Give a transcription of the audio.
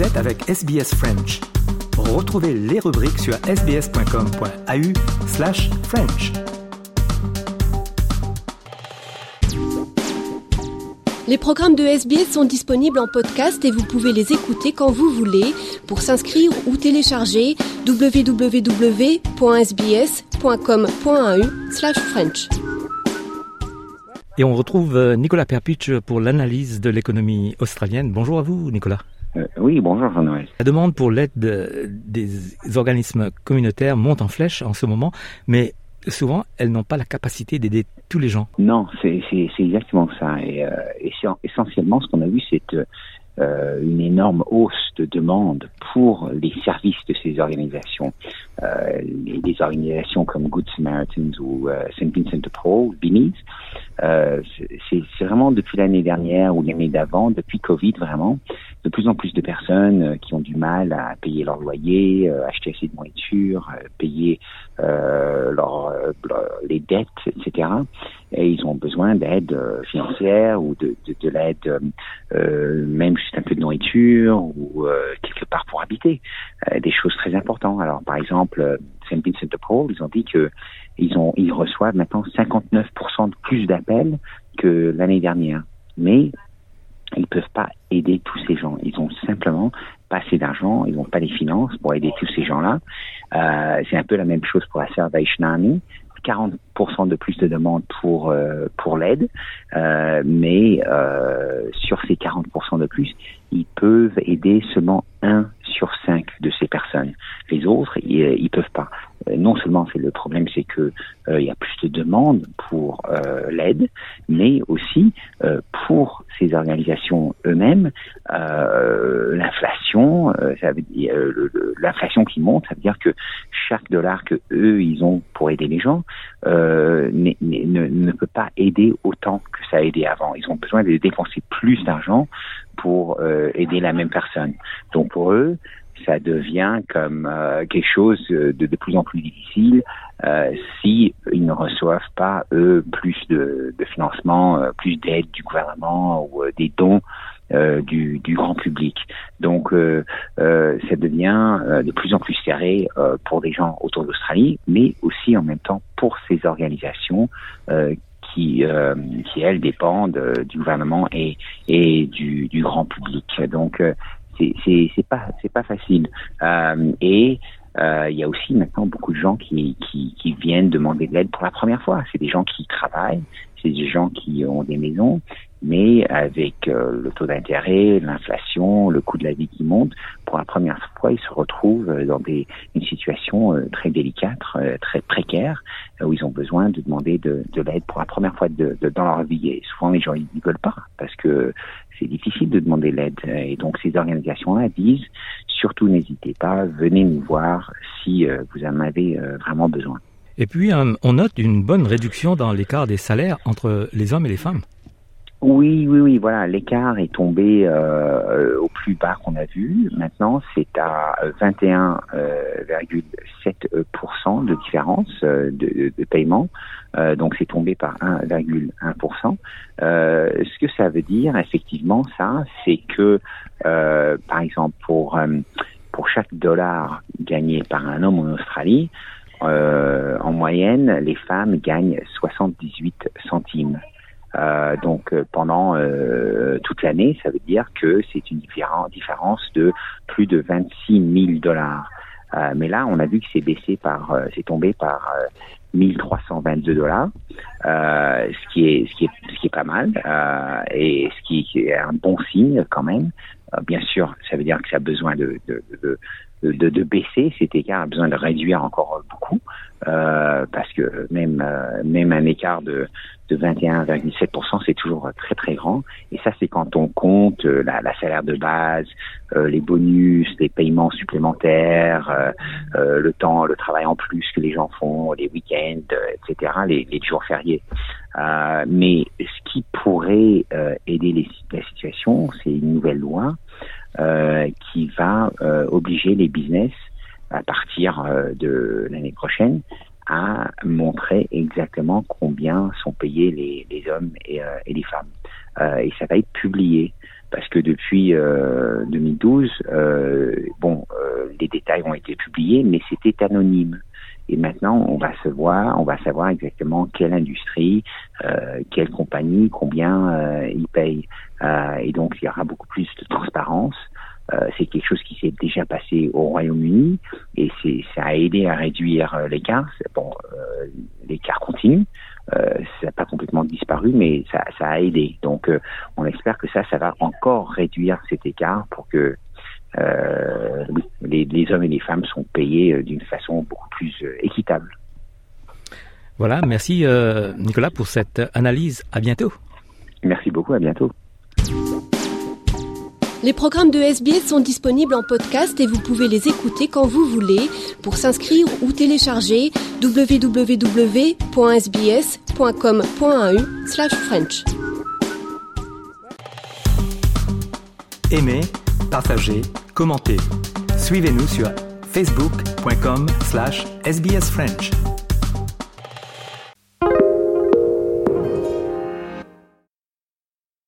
Vous êtes avec SBS French. Retrouvez les rubriques sur sbs.com.au slash French. Les programmes de SBS sont disponibles en podcast et vous pouvez les écouter quand vous voulez. Pour s'inscrire ou télécharger, www.sbs.com.au slash French. Et on retrouve euh, Nicolas Perpuch pour l'analyse de l'économie australienne. Bonjour à vous, Nicolas. Euh, oui, bonjour Jean-Noël. La demande pour l'aide de- des organismes communautaires monte en flèche en ce moment, mais souvent, elles n'ont pas la capacité d'aider tous les gens. Non, c'est exactement ça. Et, euh, et essentiellement, ce qu'on a vu, c'est euh, une énorme hausse de demande pour les services de ces organisations. Euh, les, des organisations comme Good Samaritans ou euh, St. Vincent de Paul, Beanies, euh, c'est- vraiment depuis l'année dernière ou l'année d'avant, depuis Covid vraiment, de plus en plus de personnes euh, qui ont du mal à payer leur loyer, euh, acheter assez de nourriture, euh, payer euh, leur- les dettes, etc. Et ils ont besoin d'aide euh, financière ou de, de, de l'aide, euh, même juste un peu de nourriture ou quelque part pour habiter. Des choses très importantes. Alors, par exemple, St. Vincent de Paul, ils ont dit que ils ont ils reçoivent maintenant 59% de plus d'appels que l'année dernière. Mais ils peuvent pas aider tous ces gens. Ils ont simplement pas assez d'argent, ils n'ont pas les finances pour aider tous ces gens-là. Euh, c'est un peu la même chose pour la Salvation Army. 40% de plus de demandes pour euh, pour l'aide, euh, mais euh, sur ces 40% de plus, ils peuvent aider seulement un sur cinq de ces personnes. Les autres, ils, ils peuvent pas. Euh, non seulement c'est le problème, c'est que euh, il y a plus de demandes pour euh, l'aide, mais aussi pour ces organisations eux-mêmes, l'inflation, l'inflation qui monte, ça veut dire que chaque dollar que eux ils ont pour aider les gens ne, peut pas aider autant que ça a aidé avant. Ils ont besoin de dépenser plus d'argent pour aider la même personne. Donc pour eux, ça devient comme euh, quelque chose de, de plus en plus difficile euh, si ils ne reçoivent pas eux plus de, de financement, euh, plus d'aide du gouvernement ou euh, des dons euh, du, du grand public. Donc euh, euh, ça devient euh, de plus en plus serré euh, pour des gens autour d'Australie, mais aussi en même temps pour ces organisations euh, qui, euh, qui elles dépendent euh, du gouvernement et, et du, du grand public. Donc euh, c'est pas c'est pas facile. Euh, et euh, il y a aussi maintenant beaucoup de gens qui, qui, qui viennent demander de l'aide pour la première fois. C'est des gens qui travaillent, c'est des gens qui ont des maisons, mais avec euh, le taux d'intérêt, l'inflation, le coût de la vie qui monte, pour la première fois, ils se retrouvent euh, dans des, une situation euh, très délicate, très précaire, où ils ont besoin de demander de, de l'aide pour la première fois dans leur vie. Et souvent, les gens ils ne veulent pas parce que c'est difficile de demander l'aide. Et donc, ces organisations-là disent surtout n'hésitez pas, venez nous voir si vous en avez vraiment besoin. Et puis, on note une bonne réduction dans l'écart des salaires entre les hommes et les femmes. Oui, oui, oui, voilà, l'écart est tombé euh, au plus bas qu'on a vu. Maintenant, c'est à 21,7% de différence euh, de, de paiement. Euh, donc, c'est tombé par 1,1%. Euh, ce que ça veut dire, effectivement, ça, c'est que, euh, par exemple, pour euh, pour chaque dollar gagné par un homme en Australie, euh, en moyenne, les femmes gagnent 78 centimes. Euh, donc euh, pendant euh, toute l'année, ça veut dire que c'est une différen- différence de plus de 26 000 dollars. Euh, mais là, on a vu que c'est baissé par, euh, c'est tombé par euh, 1322 dollars, euh, ce qui est ce qui est ce qui est pas mal euh, et ce qui, est un bon signe quand même. Euh, bien sûr, ça veut dire que ça a besoin de de, de, de, de- de baisser cet écart, a besoin de réduire encore beaucoup euh, parce que même euh, même un écart de de 21,7%, c'est toujours très Et ça, c'est quand on compte euh, la, la salaire de base, euh, les bonus, les paiements supplémentaires, euh, le temps, le travail en plus que les gens font, les week-ends, etc., les, jours fériés. Mais ce qui pourrait aider la situation, c'est une nouvelle loi qui va obliger les business à partir de l'année prochaine à montrer exactement combien sont payés les, hommes et, euh, et les femmes. Euh, et ça va être publié. parce que depuis 2012, bon, les détails ont été publiés, mais c'était anonyme. Et maintenant, on va se voir, on va savoir exactement quelle industrie, euh, quelle compagnie, combien euh, ils payent. Euh, et donc, il y aura beaucoup plus de transparence. Euh, c'est quelque chose qui s'est déjà passé au Royaume-Uni et c'est, ça a aidé à réduire euh, l'écart. Bon, euh, l'écart continue. ça n'a pas complètement disparu, mais ça, ça a aidé. Donc, on espère que ça, ça va encore réduire cet écart pour que euh, les, les, hommes et les femmes sont payés d'une façon beaucoup plus équitable. Voilà, merci Nicolas pour cette analyse. À bientôt. Merci beaucoup, à bientôt. Les programmes de SBS sont disponibles en podcast et vous pouvez les écouter quand vous voulez. Pour s'inscrire ou télécharger, www.sbs.com.au/french. Aimez, partagez, commentez. Suivez-nous sur facebook.com/sbsfrench.